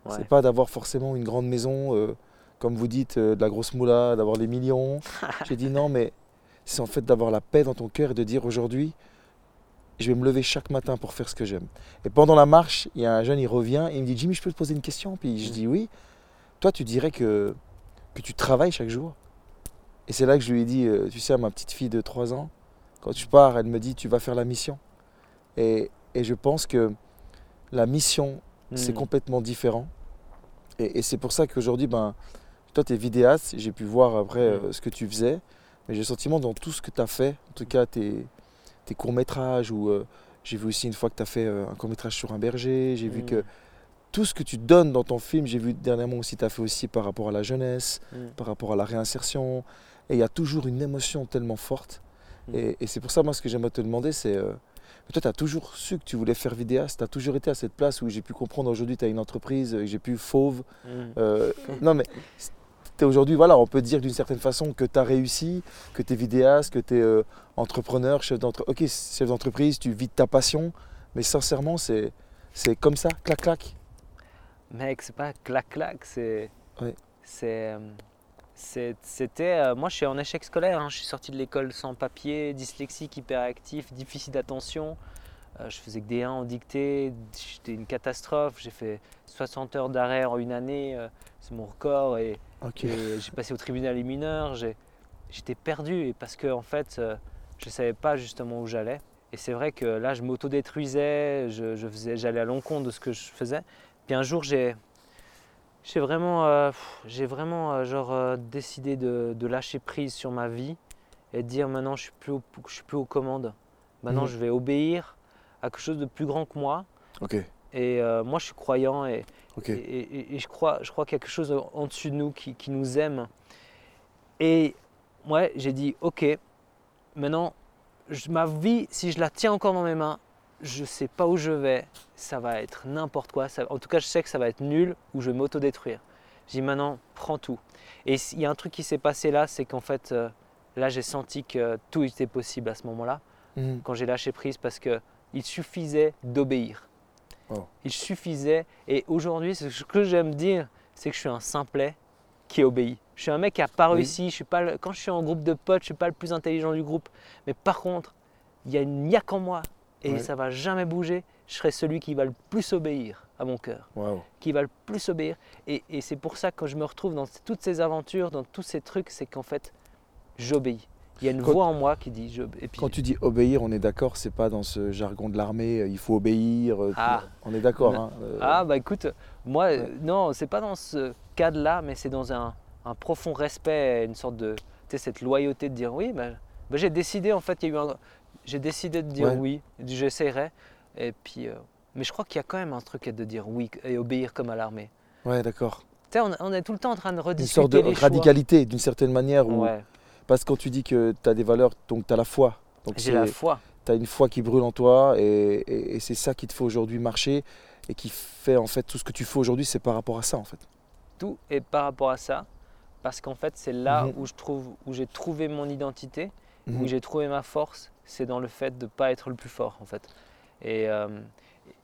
Ouais. C'est pas d'avoir forcément une grande maison, euh, comme vous dites, euh, de la grosse moula, d'avoir les millions. *laughs* j'ai dit Non, mais c'est en fait d'avoir la paix dans ton cœur et de dire aujourd'hui, je vais me lever chaque matin pour faire ce que j'aime. Et pendant la marche, il y a un jeune, il revient et il me dit Jimmy, je peux te poser une question? Puis je Mm. dis Oui. Toi, tu dirais que, que tu travailles chaque jour? Et c'est là que je lui ai dit euh, Tu sais, à ma petite fille de 3 ans, quand tu pars, elle me dit Tu vas faire la mission. Et, et je pense que la mission, c'est Hmm. complètement différent. Et, et c'est pour ça qu'aujourd'hui, ben, toi, tu es vidéaste, j'ai pu voir après Mm. euh, ce que tu faisais, mais j'ai le sentiment dans tout ce que tu as fait, en tout cas tes, tes courts-métrages ou euh, j'ai vu aussi une fois que tu as fait un court-métrage sur un berger. J'ai vu que tout ce que tu donnes dans ton film, j'ai vu dernièrement aussi, tu as fait aussi par rapport à la jeunesse, par rapport à la réinsertion. Et il y a toujours une émotion tellement forte. Mm. Et, et c'est pour ça, moi, ce que j'aimerais te demander, c'est. euh, toi, tu as toujours su que tu voulais faire vidéaste, tu as toujours été à cette place où j'ai pu comprendre aujourd'hui, tu as une entreprise, euh, j'ai pu fauve. Mm. Euh, *laughs* non, mais t'es aujourd'hui, voilà, on peut dire d'une certaine façon que tu as réussi, que tu es vidéaste, que tu es entrepreneur, chef d'entreprise. Ok, chef d'entreprise, tu vis de ta passion, mais sincèrement, c'est, c'est comme ça, clac, clac? Mec, c'est pas clac-clac, c'est. Ouais. C'est. C'était. euh, moi, je suis en échec scolaire. hein. Je suis sorti de l'école sans papier, dyslexique, hyperactif, difficile d'attention. Euh, je faisais que des 1 en dictée. J'étais une catastrophe. J'ai fait 60 heures d'arrêt en une année. euh, c'est mon record. Et, j'ai passé au tribunal des mineurs. J'étais perdu et parce que en fait, je savais pas justement où j'allais. Et c'est vrai que là, je m'autodétruisais, je, je faisais, j'allais à l'encontre de ce que je faisais. Puis un jour, j'ai, j'ai vraiment, euh, j'ai vraiment euh, genre euh, décidé de, de lâcher prise sur ma vie et de dire maintenant, je suis plus, au- je suis plus aux commandes. Maintenant, Mhm. je vais obéir à quelque chose de plus grand que moi. Et moi, je suis croyant et, Ok. et, et- et je crois, je crois qu'il y a quelque chose en en dessus de nous qui, qui nous aime. Et ouais, j'ai dit, ok, maintenant, je- ma vie, si je la tiens encore dans mes mains, je ne sais pas où je vais, ça va être n'importe quoi. ça- en tout cas, je sais que ça va être nul ou je vais m'autodétruire. J'ai dit, maintenant, prends tout. Et il y a un truc qui s'est passé là, c'est qu'en fait, euh, là, j'ai senti que tout était possible à ce moment-là Mhm. quand j'ai lâché prise parce que il suffisait d'obéir. Wow. Il suffisait. Et aujourd'hui, ce que j'aime dire, c'est que je suis un simplet qui obéit. Je suis un mec qui n'a pas Oui. réussi. Je suis pas le- quand je suis en groupe de potes, je suis pas le plus intelligent du groupe. Mais par contre, il y a une niaque en moi et Ouais. ça va jamais bouger. Je serai celui qui va le plus obéir à mon cœur qui va le plus obéir. Et, et c'est pour ça que quand je me retrouve dans toutes ces aventures, dans tous ces trucs, c'est qu'en fait, j'obéis. Il y a une Quand- voix en moi qui dit je. Et puis, Quand tu dis obéir, on est d'accord, c'est pas dans ce jargon de l'armée, euh, il faut obéir. euh, Ah. On est d'accord. Hein, euh, Ah bah écoute, moi Ouais. non, c'est pas dans ce cadre-là, mais c'est dans un, un profond respect, une sorte de, tu sais, cette loyauté de dire oui, bah, bah, j'ai décidé en fait, il y a eu un, j'ai décidé de dire Ouais. oui, j'essaierai, et puis, euh, mais je crois qu'il y a quand même un truc de dire oui et obéir comme à l'armée. Ouais, d'accord. Tu sais, on, on est tout le temps en train de Une rediscuter sorte de les radicalité, d'une certaine manière. Où, Ouais, Parce que quand tu dis que tu as des valeurs, donc tu as la foi. J'ai la foi. tu as une foi qui brûle en toi et, et- et c'est ça qui te fait aujourd'hui marcher et qui fait en fait tout ce que tu fais aujourd'hui, c'est par rapport à ça en fait. Tout est par rapport à ça, parce qu'en fait, c'est là Mhm. où je trouve, où j'ai trouvé mon identité. Mhm. où j'ai trouvé ma force, c'est dans le fait de ne pas être le plus fort en fait. Et, euh,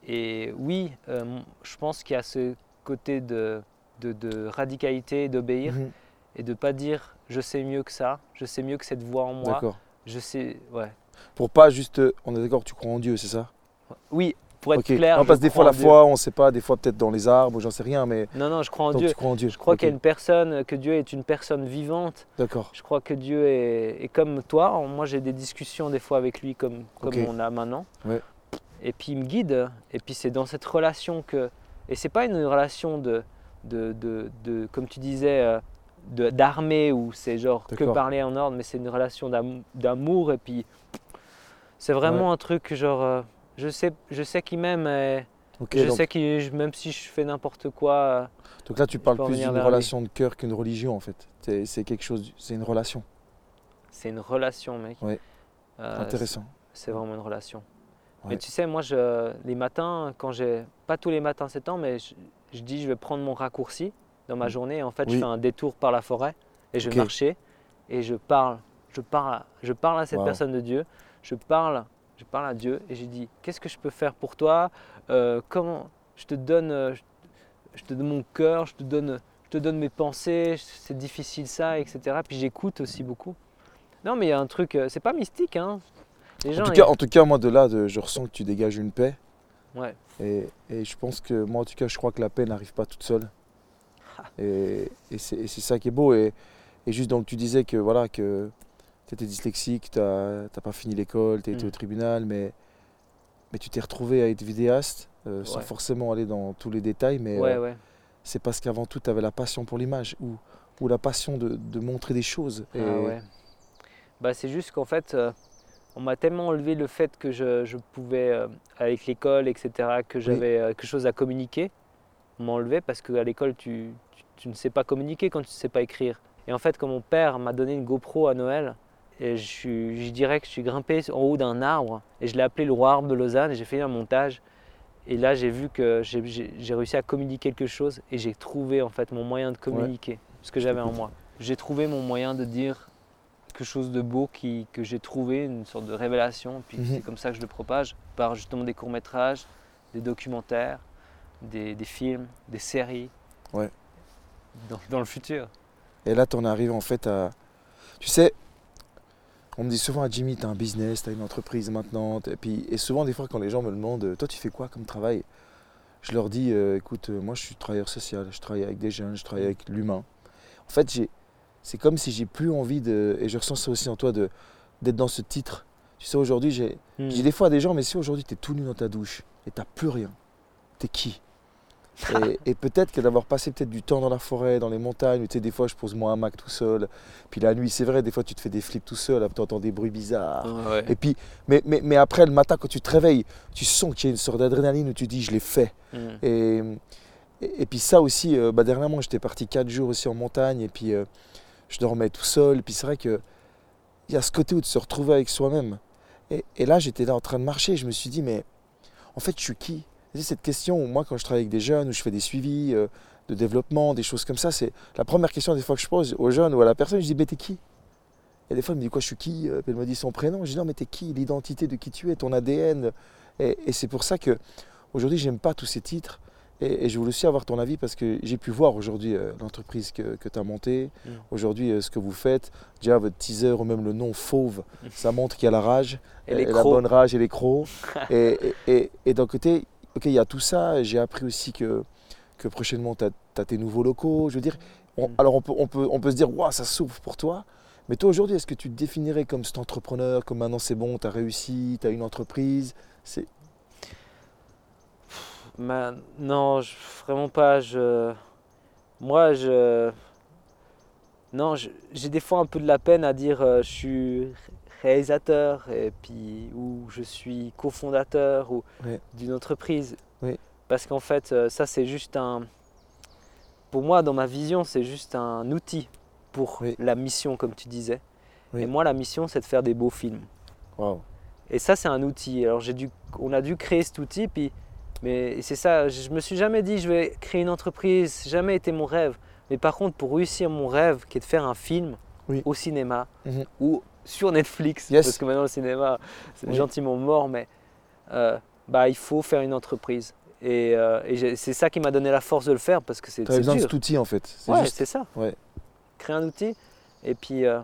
et oui, euh, je pense qu'il y a ce côté de, de, de radicalité, d'obéir Mhm. et de pas dire je sais mieux que ça, je sais mieux que cette voix en moi. D'accord. Je sais, ouais. Pour pas juste, euh, on est d'accord, tu crois en Dieu, c'est ça? Oui, pour être clair. Non, parce que des fois la foi, on sait pas, des fois peut-être dans les arbres, j'en sais rien, mais Non, non, je crois en donc Dieu. tu crois en Dieu. Je crois qu'il y a une personne, que Dieu est une personne vivante. D'accord. Je crois que Dieu est, est comme toi. Moi, j'ai des discussions des fois avec lui comme, comme on a maintenant. Ouais. Et puis, il me guide. Et puis, c'est dans cette relation que. Et c'est pas une relation de, de, de, de- comme tu disais, euh, d'armée où c'est genre que parler en ordre, mais c'est une relation d'am- d'amour. Et puis, c'est vraiment un truc genre. Je sais, je sais qu'il m'aime. et je donc, sais que même si je fais n'importe quoi. euh, donc là tu parles plus d'une relation de cœur qu'une religion en fait. C'est c'est quelque chose, c'est une relation. c'est une relation, mec. Ouais. Euh, Intéressant. C'est vraiment une relation. Ouais. Mais tu sais, moi, je, les matins, quand j'ai. Pas tous les matins c'est temps, mais je, je dis je vais prendre mon raccourci dans ma Mm. journée. Et en fait, Oui. je fais un détour par la forêt et je Ok. vais marcher et je parle. Je parle, à- je parle à cette Wow. personne de Dieu. Je parle, je parle à Dieu et j'ai dit qu'est-ce que je peux faire pour toi? Euh, Comment je te donne, euh, je, je te donne mon cœur, je te donne, je te donne mes pensées. C'est difficile ça, etc. Puis j'écoute aussi beaucoup. Non, mais il y a un truc. euh, C'est pas mystique, hein. Les gens, En tout, ils- cas, en tout cas, moi de là, de- je ressens que tu dégages une paix. Ouais. Et, et je pense que moi, en tout cas, je crois que la paix n'arrive pas toute seule. Ah. Et, et c'est et c'est ça qui est beau. Et, et juste donc, tu disais que voilà que tu étais dyslexique, tu n'as pas fini l'école, tu as été Mm. au tribunal, mais, mais tu t'es retrouvé à être vidéaste, euh, sans forcément aller dans tous les détails. Mais ouais, euh, ouais. c'est parce qu'avant tout, tu avais la passion pour l'image ou, ou la passion de, de montrer des choses. Et- Ah ouais. Bah, c'est juste qu'en fait, euh, on m'a tellement enlevé le fait que je, je pouvais, avec l'école, etc., que j'avais quelque chose à communiquer. On m'a enlevé parce qu'à l'école, tu, tu, tu ne sais pas communiquer quand tu ne sais pas écrire. Et en fait, quand mon père m'a donné une GoPro à Noël, et je, dirais que je suis grimpé en haut d'un arbre et je l'ai appelé le roi arbre de Lausanne et j'ai fait un montage. Et là, j'ai vu que j'ai- réussi à communiquer quelque chose et j'ai trouvé en fait mon moyen de communiquer ce que j'avais en moi. J'ai trouvé mon moyen de dire quelque chose de beau qui, que j'ai trouvé, une sorte de révélation. Puis Mhm. c'est comme ça que je le propage par justement des courts-métrages, des documentaires, des, des films, des séries. Ouais. Dans, dans le futur. Et là, tu en arrives en fait à. Tu sais, on me dit souvent à Jimmy, tu as un business, tu as une entreprise maintenant. Et, puis, et souvent, des fois, quand les gens me demandent, toi, tu fais quoi comme travail? Je leur dis, euh, écoute, euh, moi, je suis travailleur social, je travaille avec des jeunes, je travaille avec l'humain. En fait, j'ai- c'est comme si j'ai plus envie de. Et je ressens ça aussi en toi, de- d'être dans ce titre. Tu sais, aujourd'hui, j'ai. Hmm. Je dis des fois à des gens, mais si aujourd'hui tu es tout nu dans ta douche et t'as plus rien, t'es qui? Et, et peut-être que d'avoir passé peut-être du temps dans la forêt, dans les montagnes, où tu sais, des fois je pose mon hamac tout seul, puis la nuit, c'est vrai, des fois tu te fais des flips tout seul, tu entends des bruits bizarres. Ah Ouais. Et puis, mais, mais, mais après, le matin, quand tu te réveilles, tu sens qu'il y a une sorte d'adrénaline où tu dis, je l'ai fait. Hmm. Et, et, et puis ça aussi, euh, bah, dernièrement, j'étais parti quatre jours aussi en montagne, et puis euh, je dormais tout seul. Et puis c'est vrai qu'il y a ce côté où de se retrouver avec soi-même. Et, et là, j'étais là en train de marcher, je me suis dit, mais en fait, je suis qui? Cette question, où moi, quand je travaille avec des jeunes, où je fais des suivis euh, de développement, des choses comme ça, c'est la première question des fois que je pose aux jeunes ou à la personne, je dis, mais t'es qui? Et des fois, elle me dit, quoi, je suis qui? Euh, Elle me dit son prénom. Je dis, non, mais t'es qui? L'identité de qui tu es, ton ADN. Et, et c'est pour ça que aujourd'hui, j'aime pas tous ces titres. Et, et je voulais aussi avoir ton avis parce que j'ai pu voir aujourd'hui euh, l'entreprise que, tu as montée, Mm. aujourd'hui euh, ce que vous faites. Déjà, votre teaser ou même le nom Fauve, ça montre qu'il y a la rage, Et la bonne rage et les crocs. *laughs* et d'un côté, ok, il y a tout ça. J'ai appris aussi que, que prochainement, tu as, tes nouveaux locaux. Je veux dire, on- Mm. alors on peut, on, peut, on peut se dire, waouh, ça s'ouvre pour toi. Mais toi, aujourd'hui, est-ce que tu te définirais comme cet entrepreneur, comme maintenant c'est bon, tu as réussi, tu as une entreprise? C'est... Non, je- vraiment pas. Je, moi, je, non, j'ai des fois un peu de la peine à dire euh, je suis réalisateur et puis ou je suis cofondateur ou Ouais. d'une entreprise. Oui. Parce qu'en fait, euh, ça c'est juste un. Pour moi, dans ma vision, c'est juste un outil pour Oui. la mission, comme tu disais. Oui. Et moi, la mission, c'est de faire des beaux films. Et ça, c'est un outil. Alors, j'ai dû, on a dû créer cet outil, puis, mais c'est ça, je me suis jamais dit je vais créer une entreprise, jamais été mon rêve. Mais par contre, pour réussir mon rêve, qui est de faire un film Oui. au cinéma Mhm. ou sur Netflix, Yes. parce que maintenant le cinéma, c'est Oui. gentiment mort, mais euh, bah, il faut faire une entreprise. Et, euh, et c'est ça qui m'a donné la force de le faire, parce que c'est Tu besoin de dur. cet outil en fait. C'est Ouais, juste. c'est ça. Ouais. Créer un outil. Et puis euh,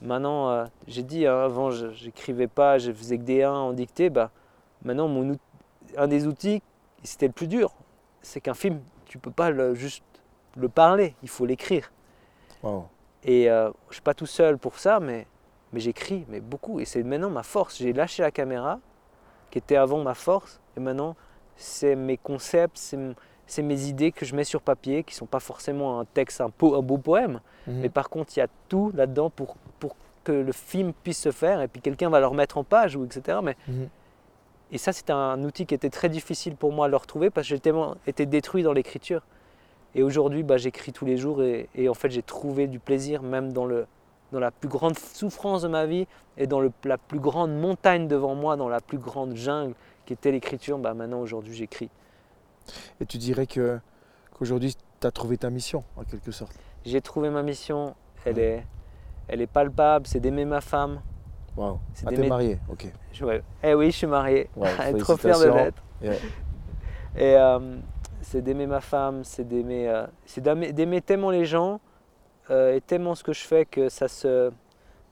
maintenant, j'ai dit, hein, avant, je n'écrivais pas, je faisais que des 1 en dictée. Bah, maintenant, mon un des outils, c'était le plus dur. C'est qu'un film, tu peux pas le, juste le parler, il faut l'écrire. Et je ne suis pas tout seul pour ça, mais, mais j'écris, mais beaucoup. Et c'est maintenant ma force. J'ai lâché la caméra, qui était avant ma force, et maintenant, c'est mes concepts, c'est mes idées que je mets sur papier, qui ne sont pas forcément un texte, un, po- un beau poème, Mhm. mais par contre, il y a tout là-dedans pour, pour que le film puisse se faire, et puis quelqu'un va le remettre en page, ou etc. Mais, Mhm. et ça, c'était un outil qui était très difficile pour moi à le retrouver, parce que j'ai tellement été détruit dans l'écriture. Et aujourd'hui, bah, j'écris tous les jours, et, et en fait, j'ai trouvé du plaisir, même dans, le, dans la plus grande souffrance de ma vie, et dans le- la plus grande montagne devant moi, dans la plus grande jungle qui était l'écriture. Bah, maintenant, aujourd'hui, j'écris. Et tu dirais que qu'aujourd'hui, tu as trouvé ta mission, en quelque sorte? J'ai trouvé ma mission, elle est, elle est palpable, c'est d'aimer ma femme. Waouh. C'est Ah, t'es marié, ok. Je- ouais. Eh oui, je suis marié. Ouais, *laughs* Trop fier de l'être. Et euh, c'est d'aimer ma femme, c'est d'aimer, euh, d'aimer tellement les gens euh, et tellement ce que je fais que ça se,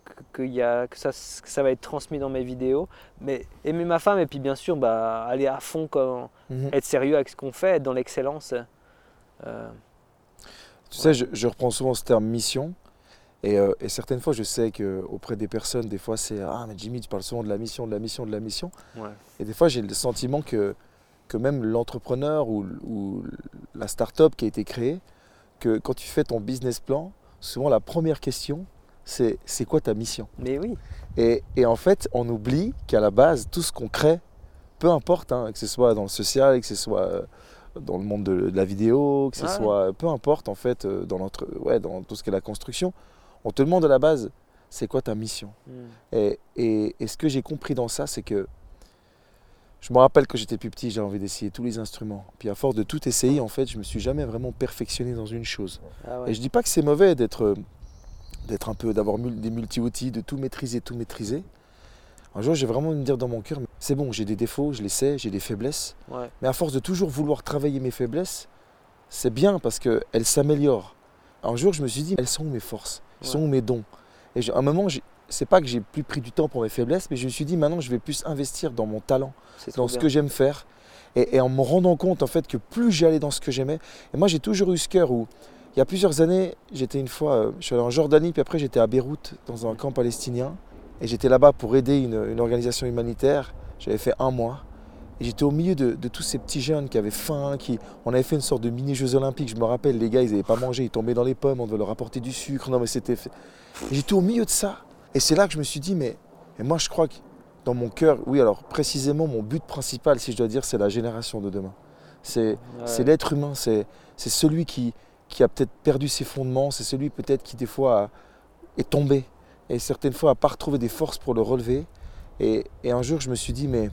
que, que y a, que ça, que ça va être transmis dans mes vidéos. Mais aimer ma femme et puis bien sûr bah, aller à fond, quand, Mhm. être sérieux avec ce qu'on fait, être dans l'excellence. Euh, Tu sais, je, je reprends souvent ce terme mission. Et, euh, et certaines fois, je sais qu'auprès des personnes, des fois, c'est Ah, mais Jimmy, tu parles souvent de la mission, de la mission, de la mission. ouais. Et des fois, j'ai le sentiment que, que même l'entrepreneur ou, ou la start-up qui a été créée, que quand tu fais ton business plan, souvent la première question, c'est c'est quoi ta mission? Mais oui. et, et en fait, on oublie qu'à la base, tout ce qu'on crée, peu importe, hein, que ce soit dans le social, que ce soit euh, dans le monde de, de la vidéo, que ce Ouais. soit, peu importe en fait, euh, dans, notre, ouais, dans tout ce qui est la construction, on te demande à la base, c'est quoi ta mission? Mm. et, et- et ce que j'ai compris dans ça, c'est que je me rappelle que j'étais plus petit, j'avais envie d'essayer tous les instruments. Puis à force de tout essayer, en fait, je me suis jamais vraiment perfectionné dans une chose. Ah ouais. Et je dis pas que c'est mauvais d'être euh, d'être un peu d'avoir des multi-outils, de tout maîtriser, tout maîtriser. Un jour, j'ai vraiment me dire dans mon cœur, c'est bon, j'ai des défauts, je les sais, j'ai des faiblesses. Ouais. Mais à force de toujours vouloir travailler mes faiblesses, c'est bien parce qu'elles s'améliorent. Un jour, je me suis dit, elles sont où mes forces Elles sont où mes dons Et à un moment, c'est pas que j'ai plus pris du temps pour mes faiblesses, mais je me suis dit, maintenant, je vais plus investir dans mon talent, dans ce bien. que j'aime faire. Et, et en me rendant compte, en fait, que plus j'allais dans ce que j'aimais, et moi, j'ai toujours eu ce cœur où, il y a plusieurs années, j'étais une fois, euh, je suis allé en Jordanie, puis après, j'étais à Beyrouth, dans un camp palestinien. Et j'étais là-bas pour aider une, une organisation humanitaire. J'avais fait un mois. Et j'étais au milieu de, de tous ces petits jeunes qui avaient faim, qui... On avait fait une sorte de mini-jeux olympiques. Je me rappelle, les gars, ils n'avaient pas mangé, ils tombaient dans les pommes, on devait leur apporter du sucre. Non, mais c'était... J'étais au milieu de ça. Et c'est là que je me suis dit, mais... Et moi, je crois que dans mon cœur, oui, alors précisément, mon but principal, si je dois dire, c'est la génération de demain. C'est Ouais. l'être humain, c'est c'est celui qui, qui a peut-être perdu ses fondements, c'est celui peut-être qui des fois a- est tombé et certaines fois n'a pas retrouvé des forces pour le relever. Et, et un jour, je me suis dit, mais,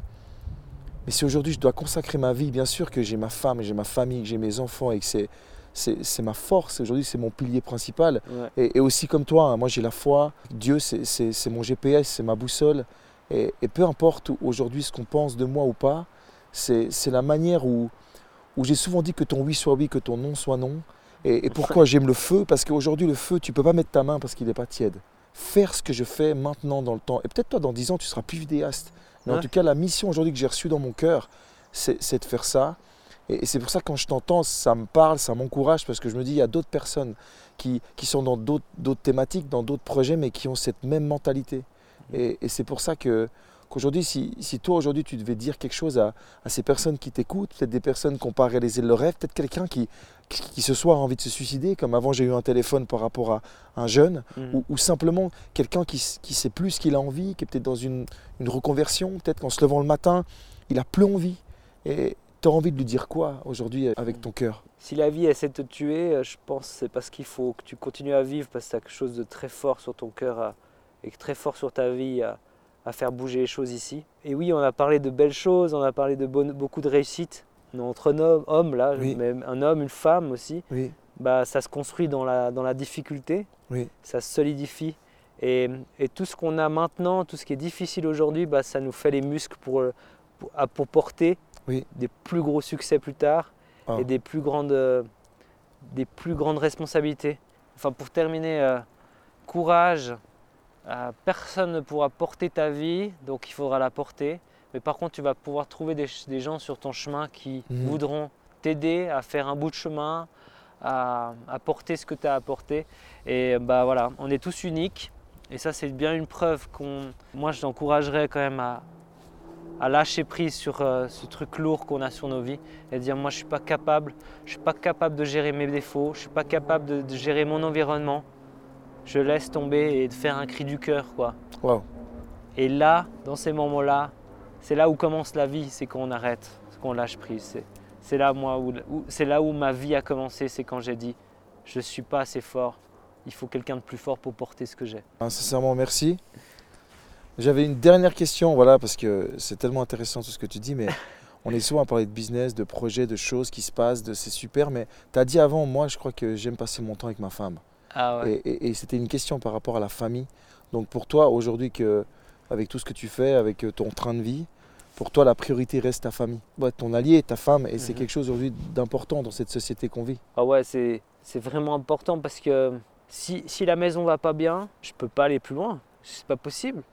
mais si aujourd'hui je dois consacrer ma vie, bien sûr que j'ai ma femme, j'ai ma famille, que j'ai mes enfants et que c'est c'est ma force, aujourd'hui c'est mon pilier principal. Ouais. Et, et aussi comme toi, hein, moi j'ai la foi, Dieu c'est- mon GPS, c'est ma boussole. Et, et peu importe aujourd'hui ce qu'on pense de moi ou pas, c'est la manière où, où j'ai souvent dit que ton oui soit oui, que ton non soit non. Et, et pourquoi j'aime le feu? Parce qu'aujourd'hui le feu, tu peux pas mettre ta main parce qu'il n'est pas tiède. Faire ce que je fais maintenant dans le temps. Et peut-être toi dans 10 ans tu seras plus vidéaste. Mais en tout cas la mission aujourd'hui que j'ai reçue dans mon cœur, c'est de faire ça. Et, c'est pour ça que quand je t'entends, ça me parle, ça m'encourage parce que je me dis il y a d'autres personnes qui, qui sont dans d'autres thématiques, dans d'autres projets, mais qui ont cette même mentalité. Et, et c'est pour ça que qu'aujourd'hui, si, si toi aujourd'hui tu devais dire quelque chose à, à ces personnes qui t'écoutent, peut-être des personnes qui n'ont pas réalisé leur rêve, peut-être quelqu'un qui, qui, qui ce soir a envie de se suicider, comme avant j'ai eu un téléphone par rapport à un jeune, Mhm. ou, ou simplement quelqu'un qui ne sait plus ce qu'il a envie, qui est peut-être dans une, une reconversion, peut-être qu'en se levant le matin, il a plus envie. Et tu as envie de lui dire quoi aujourd'hui avec ton cœur? Si la vie essaie de te tuer, euh, je pense que c'est parce qu'il faut que tu continues à vivre parce que tu as quelque chose de très fort sur ton cœur à- et très fort sur ta vie à, à faire bouger les choses ici. Et oui, on a parlé de belles choses, on a parlé de beaucoup de réussites. Entre un homme, homme, là, Oui. même un homme, une femme aussi, Oui, bah, ça se construit dans la, dans la difficulté, oui, ça se solidifie. Et, et tout ce qu'on a maintenant, tout ce qui est difficile aujourd'hui, bah, ça nous fait les muscles pour, pour, porter Oui. des plus gros succès plus tard Ah. et des plus, grandes, euh, des plus grandes responsabilités. Enfin, pour terminer, euh, courage. Euh, personne ne pourra porter ta vie, donc il faudra la porter. Mais par contre, tu vas pouvoir trouver des, gens sur ton chemin qui Mhm. voudront t'aider à faire un bout de chemin, à, à porter ce que tu as apporté. Et bah voilà, on est tous uniques. Et ça, c'est bien une preuve qu'on. Moi, je t'encouragerais quand même à, à lâcher prise sur euh, ce truc lourd qu'on a sur nos vies et dire moi, je suis pas capable. Je suis pas capable de gérer mes défauts. Je suis pas capable de, de gérer mon environnement. Je laisse tomber et de faire un cri du cœur, quoi. Et là, dans ces moments-là, c'est là où commence la vie, c'est quand on arrête, c'est quand on lâche prise. C'est, c'est là, moi, où, où- c'est là où ma vie a commencé, c'est quand j'ai dit je ne suis pas assez fort, il faut quelqu'un de plus fort pour porter ce que j'ai. Hein, sincèrement, merci. J'avais une dernière question, voilà, parce que c'est tellement intéressant tout ce que tu dis, mais *laughs* on est souvent à parler de business, de projets, de choses qui se passent, de c'est super, mais tu as dit avant, moi, je crois que j'aime passer mon temps avec ma femme. Ah ouais. Et, et- et c'était une question par rapport à la famille. Donc pour toi, aujourd'hui, que, avec tout ce que tu fais, avec euh, ton train de vie, pour toi, la priorité reste ta famille. Ouais, ton allié, ta femme, et c'est Mhm. quelque chose aujourd'hui d'important dans cette société qu'on vit. Ah ouais, c'est, c'est vraiment important parce que si, si la maison va pas bien, je peux pas aller plus loin. C'est pas possible.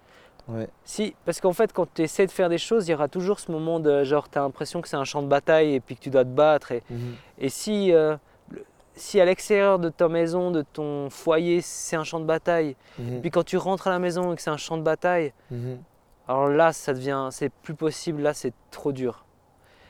Ouais. Si, parce qu'en fait, quand tu essaies de faire des choses, il y aura toujours ce moment de genre, tu as l'impression que c'est un champ de bataille et puis que tu dois te battre. Et, Et si, euh, si à l'extérieur de ta maison, de ton foyer, c'est un champ de bataille, Mhm. puis quand tu rentres à la maison et que c'est un champ de bataille, Mhm. alors là, ça devient, c'est plus possible, là, c'est trop dur.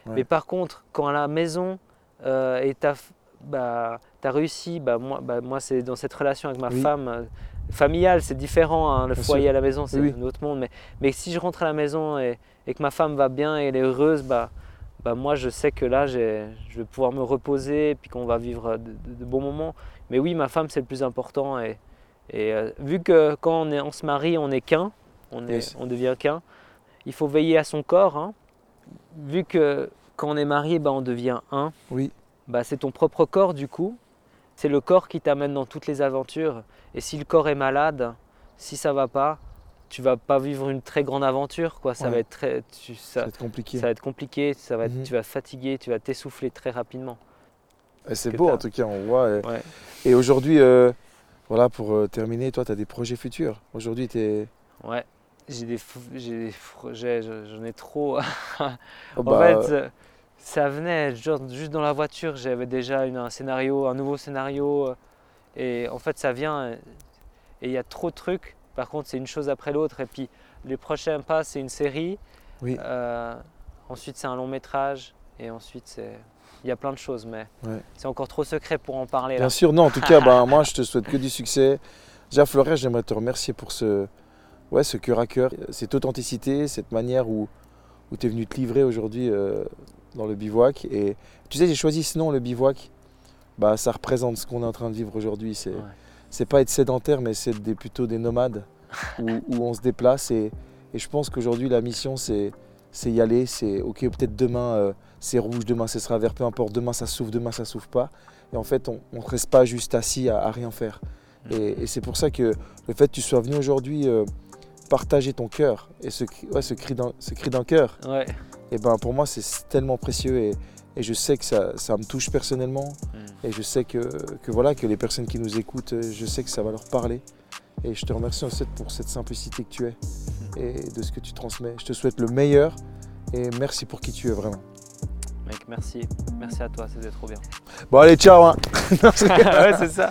Ouais. Mais par contre, quand à la maison euh, et t'as, bah, t'as réussi, bah, moi, bah, moi c'est dans cette relation avec ma Oui. femme, familial, c'est différent. hein, le Bien foyer sûr. à la maison, c'est Oui, un autre monde. Mais, mais si je rentre à la maison et, et que ma femme va bien et elle est heureuse, bah, bah moi je sais que là je vais pouvoir me reposer et puis qu'on va vivre de, de- de bons moments. Mais oui, ma femme c'est le plus important. Et, et, euh, vu que quand on, est, on se marie, on est qu'un, on, est- Yes. on devient qu'un, il faut veiller à son corps. hein. Vu que quand on est marié, bah, on devient un Oui, bah, c'est ton propre corps du coup. C'est le corps qui t'amène dans toutes les aventures. Et si le corps est malade, si ça va pas, tu vas pas vivre une très grande aventure. Quoi. Ça, Ouais. va être très, tu- ça ça, va être compliqué. ça va être compliqué, ça va être- Mhm. tu vas fatiguer, tu vas t'essouffler très rapidement. Et C'est beau en tout cas, on voit. Et, Ouais. et aujourd'hui, euh, voilà, pour euh, terminer, toi, tu as des projets futurs. Aujourd'hui, tu es. Ouais. J'ai des, des projets, je- j'en ai trop. *laughs* Oh, En bah, fait, euh, ça venait genre, juste dans la voiture, j'avais déjà une- un scénario, un nouveau scénario. euh, Et en fait, ça vient euh, et il y a trop de trucs. Par contre, c'est une chose après l'autre. Et puis, les prochains pas, c'est une série. Oui. Euh, ensuite, c'est un long métrage. Et ensuite, c'est. Il y a plein de choses, mais Ouais. c'est encore trop secret pour en parler. Bien Là. sûr, non, en tout cas, *laughs* ben, moi, je te souhaite que du succès. Déjà, Florent, j'aimerais te remercier pour ce, ouais, ce cœur à cœur, cette authenticité, cette manière où, où tu es venu te livrer aujourd'hui euh, dans le bivouac. Et tu sais, j'ai choisi ce nom, le bivouac. Bah, ça représente ce qu'on est en train de vivre aujourd'hui. C'est Ouais. c'est pas être sédentaire, mais c'est des- plutôt des nomades *laughs* où, où on se déplace. Et, et je pense qu'aujourd'hui, la mission, c'est c'est y aller. C'est OK, peut-être demain, euh, c'est rouge, demain, ce sera vert, peu importe. Demain, ça souffle, demain, ça souffle pas. Et en fait, on ne reste pas juste assis à, à rien faire. Mm. Et, et c'est pour ça que le fait que tu sois venu aujourd'hui euh, partager ton cœur et ce, ouais, ce cri d'un cœur, Ouais. Et ben pour moi, c'est tellement précieux. Et, et je sais que ça, ça me touche personnellement. Mm. Et je sais que, que voilà que les personnes qui nous écoutent, euh, je sais que ça va leur parler. Et je te remercie en fait pour cette simplicité que tu es et de ce que tu transmets. Je te souhaite le meilleur et merci pour qui tu es vraiment. Mec, merci. Merci à toi, c'était trop bien. Bon allez, ciao hein. *laughs* ouais, c'est ça.